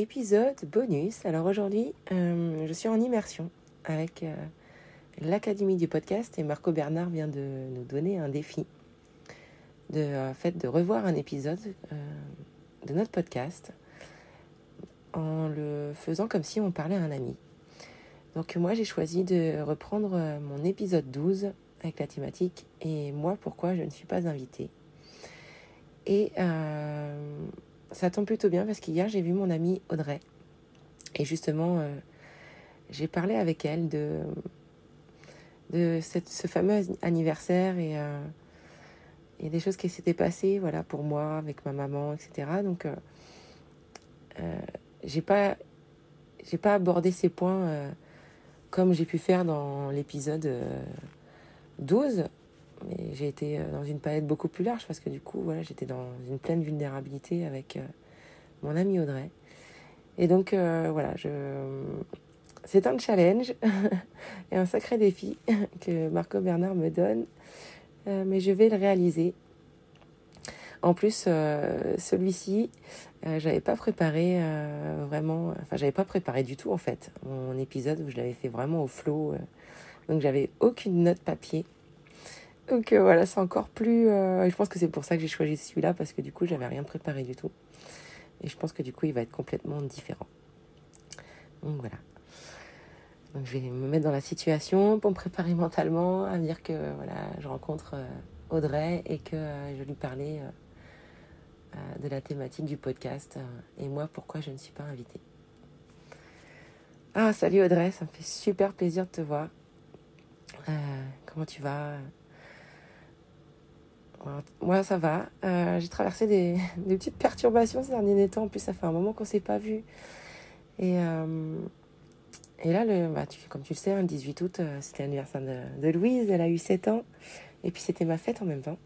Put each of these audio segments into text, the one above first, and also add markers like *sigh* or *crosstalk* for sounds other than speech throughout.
Épisode bonus. Alors aujourd'hui, euh, je suis en immersion avec euh, l'Académie du podcast et Marco Bernard vient de nous donner un défi de, euh, fait, de revoir un épisode de notre podcast en le faisant comme si on parlait à un ami. Donc moi j'ai choisi de reprendre mon épisode 12 avec la thématique et moi pourquoi je ne suis pas invitée. Et ça tombe plutôt bien parce qu'hier j'ai vu mon amie Audrey. Et justement, euh, j'ai parlé avec elle de, de cette, ce fameux anniversaire et, euh, et des choses qui s'étaient passées voilà, pour moi, avec ma maman, etc. Donc, euh, euh, j'ai pas, j'ai pas abordé ces points comme j'ai pu faire dans l'épisode 12 mais j'ai été euh, dans une palette beaucoup plus large parce que du coup, voilà, j'étais dans une pleine vulnérabilité avec euh, mon ami Audrey. Et donc, euh, voilà, c'est un challenge *laughs* et un sacré défi *laughs* que Marco Bernard me donne, mais je vais le réaliser. En plus, celui-ci, j'avais pas préparé vraiment, enfin, j'avais pas préparé du tout en fait mon épisode où je l'avais fait vraiment au flot. donc, j'avais aucune note papier. Donc euh, voilà, c'est encore plus. Euh, je pense que c'est pour ça que j'ai choisi celui-là parce que du coup, j'avais rien préparé du tout. Et je pense que du coup, il va être complètement différent. Donc voilà. Donc je vais me mettre dans la situation pour me préparer mentalement à dire que voilà, je rencontre euh, Audrey et que je lui parlais de la thématique du podcast et moi pourquoi je ne suis pas invitée. Ah salut Audrey, ça me fait super plaisir de te voir. comment tu vas? Moi, ça va. Euh, j'ai traversé *laughs* des, petites perturbations ces derniers temps. En plus, ça fait un moment qu'on ne s'est pas vu. Et, euh, et là, le, bah, comme tu le sais, le 18 août, euh, c'était l'anniversaire de, Louise. Elle a eu 7 ans. Et puis, c'était ma fête en même temps.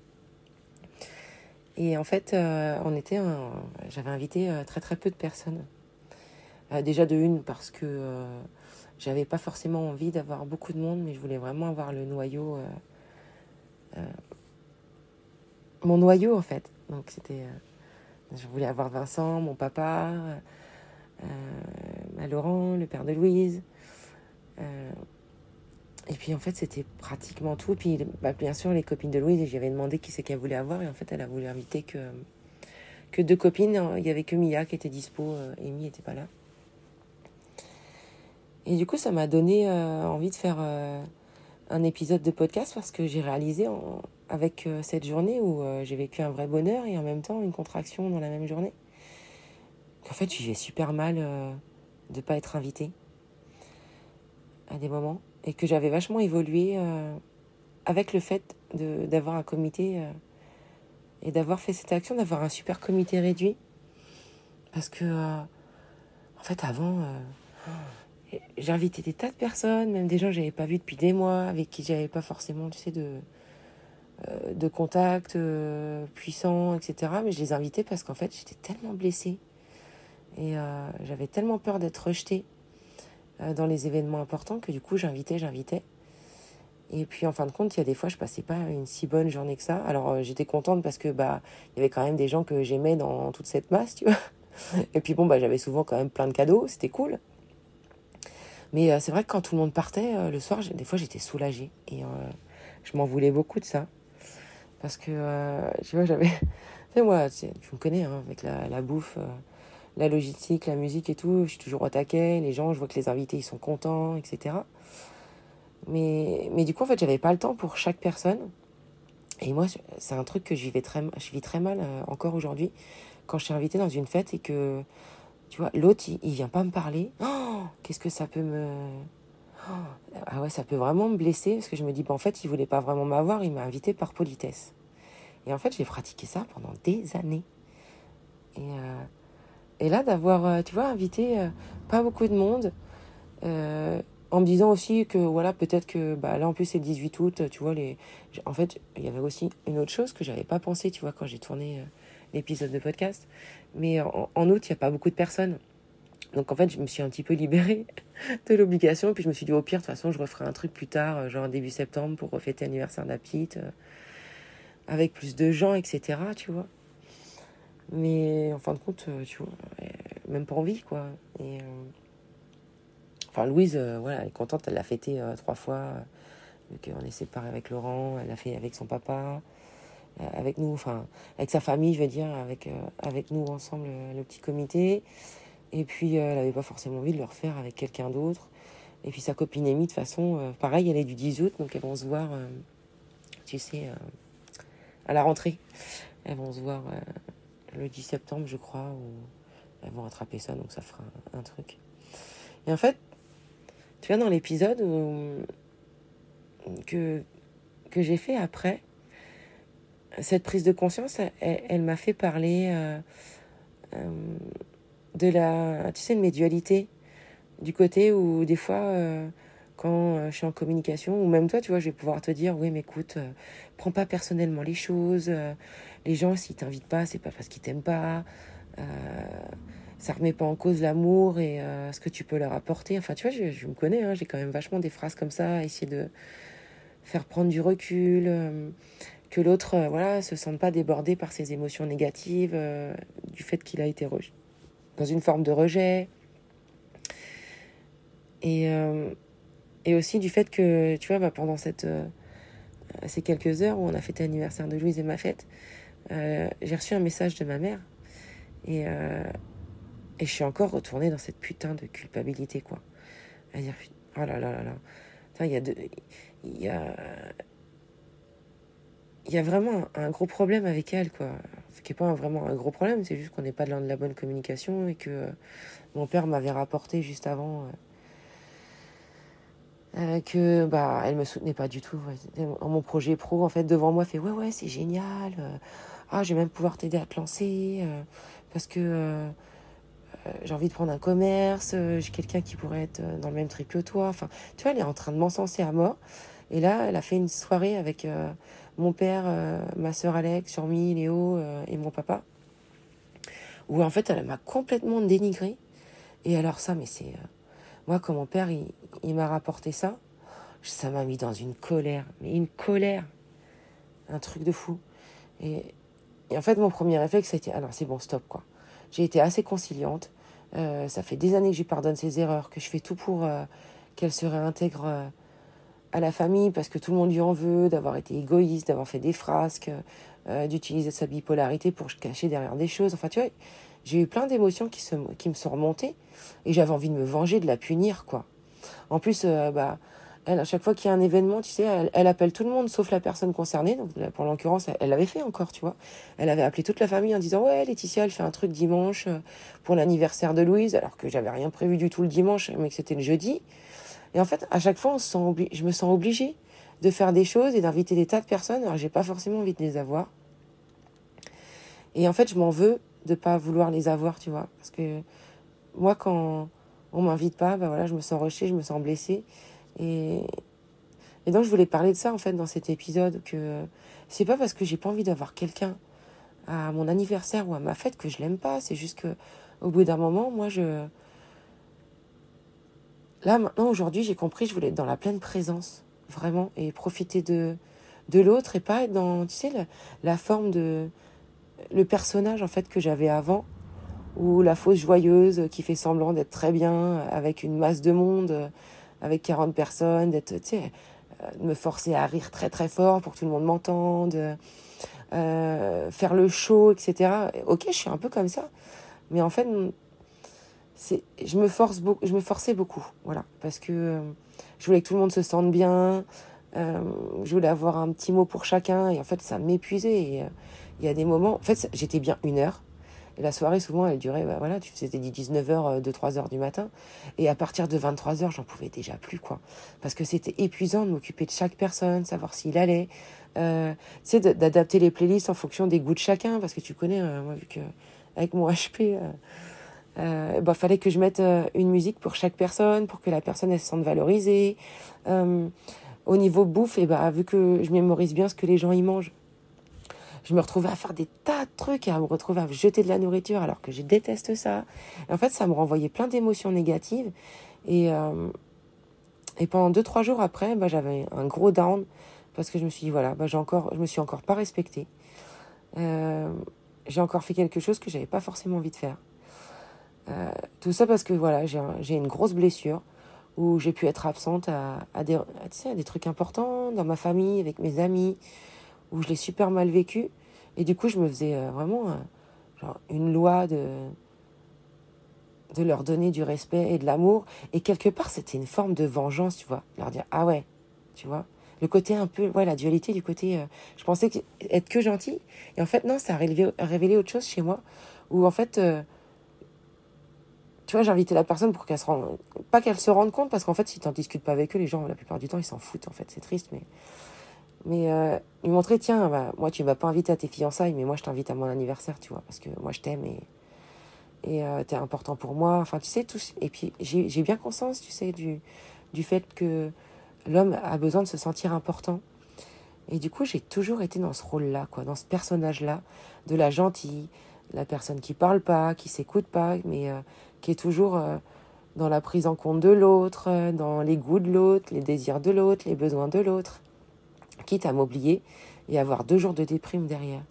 Et en fait, on était j'avais invité très très peu de personnes. déjà de une, parce que j'avais pas forcément envie d'avoir beaucoup de monde, mais je voulais vraiment avoir le noyau mon noyau en fait. Donc c'était, euh, je voulais avoir Vincent, mon papa, euh, Laurent, le père de Louise. Euh, et puis en fait c'était pratiquement tout. Puis bah, bien sûr les copines de Louise, j'avais demandé qui c'est qu'elle voulait avoir et en fait elle a voulu inviter que que deux copines. Il y avait que Mia qui était dispo, Amy n'était pas là. Et du coup ça m'a donné envie de faire un épisode de podcast parce que j'ai réalisé en, avec euh, cette journée où euh, j'ai vécu un vrai bonheur et en même temps une contraction dans la même journée. En fait, j'y vais super mal euh, de ne pas être invitée à des moments et que j'avais vachement évolué avec le fait d'avoir un comité et d'avoir fait cette action, d'avoir un super comité réduit. Parce que, en fait, avant, invité des tas de personnes, même des gens que j'avais pas vus depuis des mois, avec qui j'avais pas forcément, tu sais, de, de contacts euh, puissants, etc. Mais je les invitais parce qu'en fait, j'étais tellement blessée. Et euh, j'avais tellement peur d'être rejetée dans les événements importants que du coup, j'invitais, j'invitais. Et puis, en fin de compte, il y a des fois, je passais pas une si bonne journée que ça. Alors, j'étais contente parce que, bah, il y avait quand même des gens que j'aimais dans toute cette masse, tu vois. *laughs* Et puis, bon, bah, j'avais souvent quand même plein de cadeaux. C'était cool. Mais c'est vrai que quand tout le monde partait, le soir, des fois, j'étais soulagée. Et je m'en voulais beaucoup de ça. Parce que, tu vois, j'avais. *laughs* tu sais, moi, tu me connais, hein, avec la, la bouffe, la logistique, la musique et tout, je suis toujours au taquet. Les gens, je vois que les invités, ils sont contents, etc. Mais, mais du coup, en fait, j'avais pas le temps pour chaque personne. Et moi, c'est un truc que je, très, je vis très mal euh, encore aujourd'hui. Quand je suis invitée dans une fête et que, tu vois, l'autre, il, vient pas me parler. Oh, Qu'est-ce que ça peut me. Oh, ah ouais, ça peut vraiment me blesser parce que je me dis, bah, en fait, il voulait pas vraiment m'avoir, il m'a invité par politesse. Et en fait, j'ai pratiqué ça pendant des années. Et, euh, et là, d'avoir, euh, tu vois, invité pas beaucoup de monde, en me disant aussi que voilà peut-être que bah là en plus c'est le 18 août tu vois les en fait il y avait aussi une autre chose que j'avais pas pensé tu vois quand j'ai tourné euh, l'épisode de podcast mais en, août il y a pas beaucoup de personnes donc en fait je me suis un petit peu libérée *laughs* de l'obligation puis je me suis dit au pire de toute façon je referai un truc plus tard euh, genre début septembre pour fêter l'anniversaire de la petite euh, avec plus de gens etc tu vois mais en fin de compte tu vois même pas envie quoi et Enfin, Louise, euh, voilà, elle est contente, elle l'a fêté euh, trois fois. vu qu'on est séparés avec Laurent, elle l'a fait avec son papa, euh, avec nous, enfin, avec sa famille, je veux dire, avec, avec nous ensemble, le petit comité. Et puis, elle n'avait pas forcément envie de le refaire avec quelqu'un d'autre. Et puis, sa copine Amy, de façon, pareil, elle est du 10 août, donc elles vont se voir, tu sais, à la rentrée. Elles vont se voir le 10 septembre, je crois, où elles vont attraper ça, donc ça fera un truc. Et en fait, tu vois, dans l'épisode que, que j'ai fait après, cette prise de conscience, elle, m'a fait parler euh, euh, de la, tu sais, de mes dualités. Du côté où des fois, euh, quand je suis en communication, ou même toi, tu vois, je vais pouvoir te dire, oui, mais écoute, prends pas personnellement les choses. les gens, s'ils t'invitent pas, c'est pas parce qu'ils t'aiment pas ça remet pas en cause l'amour et euh, ce que tu peux leur apporter. Enfin, tu vois, je, me connais, hein, j'ai quand même vachement des phrases comme ça, essayer de faire prendre du recul, euh, que l'autre, euh, voilà, se sente pas débordé par ses émotions négatives, du fait qu'il a été dans une forme de rejet. Et, et aussi du fait que, tu vois, bah, pendant cette, ces quelques heures où on a fêté l'anniversaire de Louise et ma fête, j'ai reçu un message de ma mère. Et et je suis encore retournée dans cette putain de culpabilité, quoi. À dire, oh là là là là. Il y a Il y a... Il y a vraiment un gros problème avec elle, quoi. Ce qui n'est pas vraiment un gros problème, c'est juste qu'on n'est pas dans de la bonne communication et que mon père m'avait rapporté juste avant euh, euh, que bah elle me soutenait pas du tout. Mon projet pro, en fait, devant moi, fait ouais ouais c'est génial. Euh, ah, je vais même pouvoir t'aider à te lancer parce que euh, j'ai envie de prendre un commerce, euh, j'ai quelqu'un qui pourrait être euh, dans le même trip que toi. Enfin, tu vois, elle est en train de m'encenser à mort. Et là, elle a fait une soirée avec mon père, ma soeur Alex, Jean-Mi, Léo et mon papa. Où en fait, elle m'a complètement dénigré. Et alors ça, mais c'est... moi, quand mon père, il, m'a rapporté ça, ça m'a mis dans une colère. Mais une colère. Un truc de fou. Et, et en fait, mon premier réflexe, ça a été, alors c'est bon, stop, quoi. J'ai été assez conciliante. Euh, ça fait des années que je pardonne ses erreurs, que je fais tout pour euh, qu'elle se réintègre euh, à la famille parce que tout le monde lui en veut, d'avoir été égoïste, d'avoir fait des frasques, d'utiliser sa bipolarité pour se cacher derrière des choses. Enfin, tu vois, j'ai eu plein d'émotions qui, qui me sont remontées et j'avais envie de me venger, de la punir, quoi. En plus, bah, elle, à chaque fois qu'il y a un événement, tu sais, elle, appelle tout le monde sauf la personne concernée. Donc, pour l'occurrence, elle l'avait fait encore, tu vois. Elle avait appelé toute la famille en disant Ouais, Laetitia, elle fait un truc dimanche euh, pour l'anniversaire de Louise, alors que j'avais rien prévu du tout le dimanche, mais que c'était le jeudi. Et en fait, à chaque fois, je me sens obligée de faire des choses et d'inviter des tas de personnes, alors j'ai pas forcément envie de les avoir. Et en fait, je m'en veux de pas vouloir les avoir, tu vois. Parce que moi, quand on m'invite pas, bah voilà, je me sens rejetée, je me sens blessée. Et, et donc je voulais parler de ça en fait dans cet épisode que c'est pas parce que j'ai pas envie d'avoir quelqu'un à mon anniversaire ou à ma fête que je l'aime pas. C'est juste que au bout d'un moment, moi je là maintenant aujourd'hui j'ai compris je voulais être dans la pleine présence vraiment et profiter de de l'autre et pas être dans tu sais la, forme de le personnage en fait que j'avais avant ou la fausse joyeuse qui fait semblant d'être très bien avec une masse de monde avec 40 personnes, d'être, tu sais, me forcer à rire très très fort pour que tout le monde m'entende, faire le show, etc. Ok, je suis un peu comme ça, mais en fait, je me force beaucoup, je me forçais beaucoup, voilà, parce que je voulais que tout le monde se sente bien, je voulais avoir un petit mot pour chacun, et en fait, ça m'épuisait. Et il y a des moments, en fait, j'étais bien une heure, la soirée, souvent, elle durait, bah, voilà, c'était dit 19h, 2, 3h du matin. Et à partir de 23h, j'en pouvais déjà plus, quoi. Parce que c'était épuisant de m'occuper de chaque personne, savoir s'il allait. Euh, tu sais, d'adapter les playlists en fonction des goûts de chacun. Parce que tu connais, euh, moi, vu que avec mon HP, euh, euh, bah, fallait que je mette euh, une musique pour chaque personne, pour que la personne, elle se sente valorisée. au niveau bouffe, et bah, vu que je mémorise bien ce que les gens y mangent, je me retrouvais à faire des tas de trucs à me retrouver à jeter de la nourriture alors que je déteste ça. en fait, ça me renvoyait plein d'émotions négatives. Et, euh, et pendant deux, trois jours après, bah, j'avais un gros down parce que je me suis dit, voilà, bah, j'ai encore, je me suis encore pas respectée. Euh, j'ai encore fait quelque chose que j'avais pas forcément envie de faire. Euh, tout ça parce que voilà, j'ai une grosse blessure où j'ai pu être absente à, des, à des trucs importants dans ma famille, avec mes amis où je l'ai super mal vécu. Et du coup, je me faisais euh, vraiment euh, genre une loi de, de leur donner du respect et de l'amour. Et quelque part, c'était une forme de vengeance, tu vois. Leur dire, ah ouais, tu vois. Le côté un peu, ouais, la dualité du côté, je pensais être que gentil. Et en fait, non, ça a révélé, révélé autre chose chez moi. Où en fait, tu vois, j'invitais la personne pour qu'elle se rende, pas qu'elle se rende compte, parce qu'en fait, si tu n'en discutes pas avec eux, les gens, la plupart du temps, ils s'en foutent, en fait. C'est triste, mais mais euh, lui montrer, tiens, bah, moi, tu m'as pas invité à tes fiançailles, mais moi, je t'invite à mon anniversaire, tu vois, parce que moi, je t'aime et et euh, t'es important pour moi. Enfin, tu sais, tout. Et puis, j'ai bien conscience, tu sais, du, du fait que l'homme a besoin de se sentir important. Et du coup, j'ai toujours été dans ce rôle-là, quoi, dans ce personnage-là, de la gentille, la personne qui parle pas, qui s'écoute pas, mais euh, qui est toujours euh, dans la prise en compte de l'autre, euh, dans les goûts de l'autre, les désirs de l'autre, les besoins de l'autre quitte à m'oublier et avoir deux jours de déprime derrière.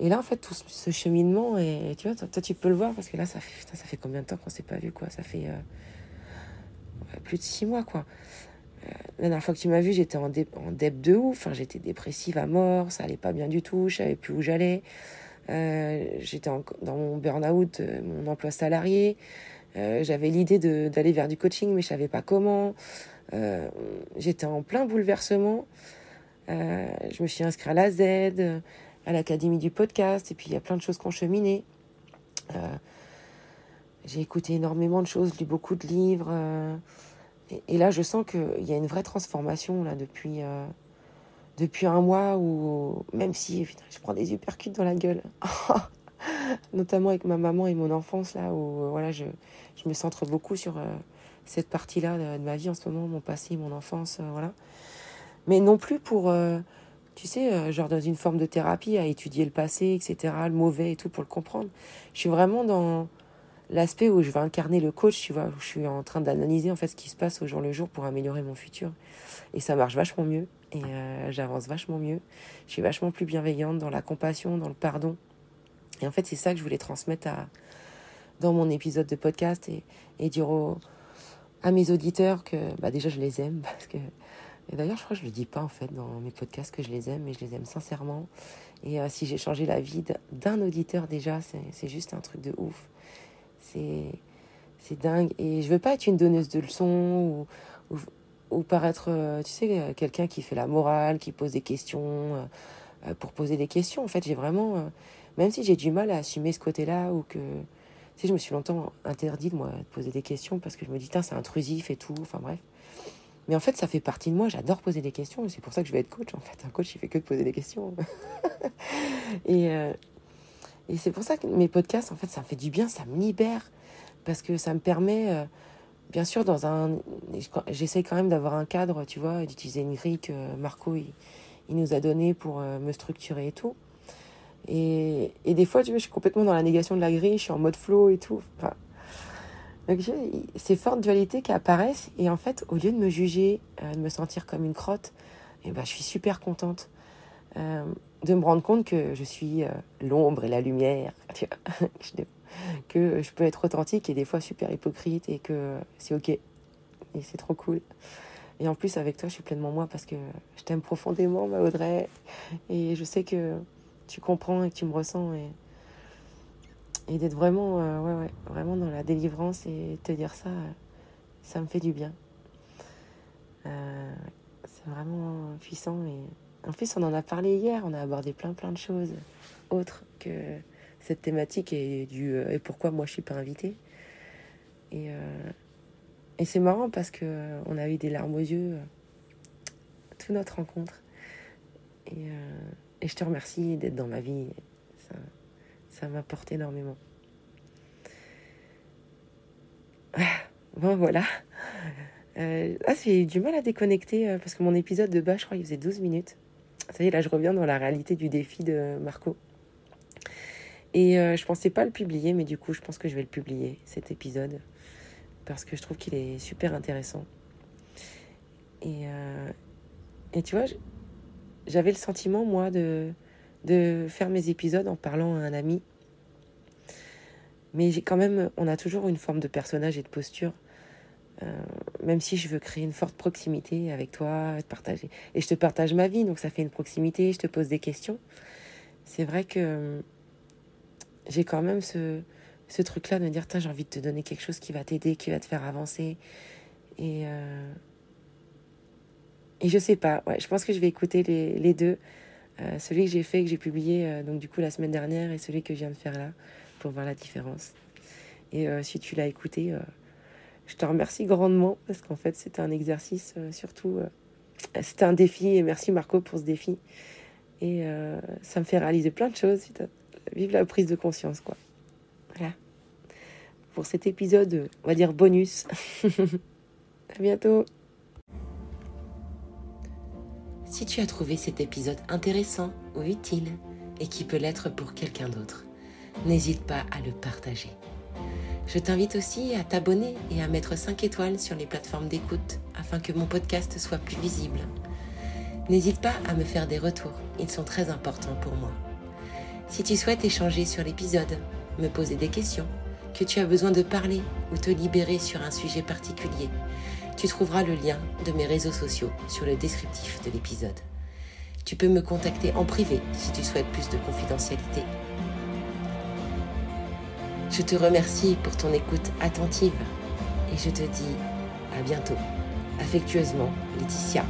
Et là, en fait, tout ce cheminement, et, tu vois, toi, tu peux le voir, parce que là, ça fait, combien de temps qu'on s'est pas vu, quoi? Ça fait plus de six mois, quoi. La dernière fois que tu m'as vu, j'étais en, dé, dep de ouf, enfin, j'étais dépressive à mort, ça allait pas bien du tout, je savais plus où j'allais. Euh, j'étais dans mon burn-out, mon emploi salarié. J'avais l'idée d'aller vers du coaching, mais je savais pas comment. j'étais en plein bouleversement. Euh, je me suis inscrite à la Z, à l'Académie du podcast, et puis il y a plein de choses qui ont cheminé. Euh, j'ai écouté énormément de choses, lu beaucoup de livres. Euh, et, là, je sens qu'il y a une vraie transformation là depuis, depuis un mois où, même si je prends des uppercuts dans la gueule, *laughs* notamment avec ma maman et mon enfance, là où voilà, je, je me centre beaucoup sur cette partie-là de, ma vie en ce moment, mon passé, mon enfance. voilà mais non plus pour, euh, tu sais, euh, genre dans une forme de thérapie, à étudier le passé, etc., le mauvais et tout pour le comprendre. Je suis vraiment dans l'aspect où je vais incarner le coach, tu vois, où je suis en train d'analyser en fait ce qui se passe au jour le jour pour améliorer mon futur. Et ça marche vachement mieux, et euh, j'avance vachement mieux. Je suis vachement plus bienveillante dans la compassion, dans le pardon. Et en fait, c'est ça que je voulais transmettre dans mon épisode de podcast et, et dire à mes auditeurs que bah déjà je les aime *laughs* parce que et d'ailleurs, je crois que je le dis pas en fait dans mes podcasts que je les aime, mais je les aime sincèrement. Et euh, si j'ai changé la vie d'un auditeur déjà, c'est juste un truc de ouf. C'est c'est dingue. Et je veux pas être une donneuse de leçons ou, ou paraître, euh, tu sais, euh, quelqu'un qui fait la morale, qui pose des questions pour poser des questions. En fait, j'ai vraiment, même si j'ai du mal à assumer ce côté-là ou que, tu sais, je me suis longtemps interdit de moi poser des questions parce que je me dis, c'est intrusif et tout. Enfin bref. Mais en fait, ça fait partie de moi. J'adore poser des questions. C'est pour ça que je vais être coach. En fait, un coach, il fait que de poser des questions. *laughs* et euh, et c'est pour ça que mes podcasts, en fait, ça me fait du bien. Ça me libère parce que ça me permet, euh, bien sûr, dans un, j'essaie quand même d'avoir un cadre, tu vois, d'utiliser une grille que Marco il, il nous a donné pour euh, me structurer et tout. Et, et des fois, tu vois, je suis complètement dans la négation de la grille. Je suis en mode flow et tout. Enfin, ces fortes dualités qui apparaissent et en fait, au lieu de me juger, euh, de me sentir comme une crotte, eh ben, je suis super contente euh, de me rendre compte que je suis l'ombre et la lumière, *laughs* que je peux être authentique et des fois super hypocrite et que c'est ok et c'est trop cool. et en plus, avec toi, je suis pleinement moi parce que je t'aime profondément, ma Audrey. Et je sais que tu comprends et que tu me ressens. Et, et d'être vraiment, euh, ouais, ouais, vraiment dans la délivrance et te dire ça, ça me fait du bien. Euh, c'est vraiment puissant. Et en plus, on en a parlé hier, on a abordé plein, plein de choses autres que cette thématique et, du, et pourquoi moi je suis pas invitée. Et, et c'est marrant parce que euh, on a eu des larmes aux yeux euh, toute notre rencontre. Et, euh, je te remercie d'être dans ma vie. Ça, ça m'apporte énormément. *laughs* Bon, voilà. Euh, ah, j'ai eu du mal à déconnecter parce que mon épisode de bas, je crois, il faisait 12 minutes. Ça y est, là, je reviens dans la réalité du défi de Marco. Et euh, je pensais pas le publier, mais du coup, je pense que je vais le publier, cet épisode parce que je trouve qu'il est super intéressant. Et, euh, et tu vois, j'avais le sentiment, moi, de, de faire mes épisodes en parlant à un ami. Mais quand même, on a toujours une forme de personnage et de posture. Euh, même si je veux créer une forte proximité avec toi, te partager. Et je te partage ma vie, donc ça fait une proximité, je te pose des questions. C'est vrai que j'ai quand même ce, ce truc-là de me dire, j'ai envie de te donner quelque chose qui va t'aider, qui va te faire avancer. Et, euh... et je sais pas, ouais, je pense que je vais écouter les, les deux. Euh, celui que j'ai fait, que j'ai publié euh, donc du coup la semaine dernière et celui que je viens de faire là pour voir la différence. Et euh, si tu l'as écouté, je te remercie grandement parce qu'en fait c'était un exercice surtout, c'était un défi et merci Marco pour ce défi. Et ça me fait réaliser plein de choses. Vive la prise de conscience quoi. Voilà pour cet épisode, on va dire bonus. *laughs* à bientôt. Si tu as trouvé cet épisode intéressant ou utile et qui peut l'être pour quelqu'un d'autre, n'hésite pas à le partager. Je t'invite aussi à t'abonner et à mettre 5 étoiles sur les plateformes d'écoute afin que mon podcast soit plus visible. N'hésite pas à me faire des retours, ils sont très importants pour moi. Si tu souhaites échanger sur l'épisode, me poser des questions que tu as besoin de parler ou te libérer sur un sujet particulier, tu trouveras le lien de mes réseaux sociaux sur le descriptif de l'épisode. Tu peux me contacter en privé si tu souhaites plus de confidentialité. Je te remercie pour ton écoute attentive et je te dis à bientôt. Affectueusement, Laetitia.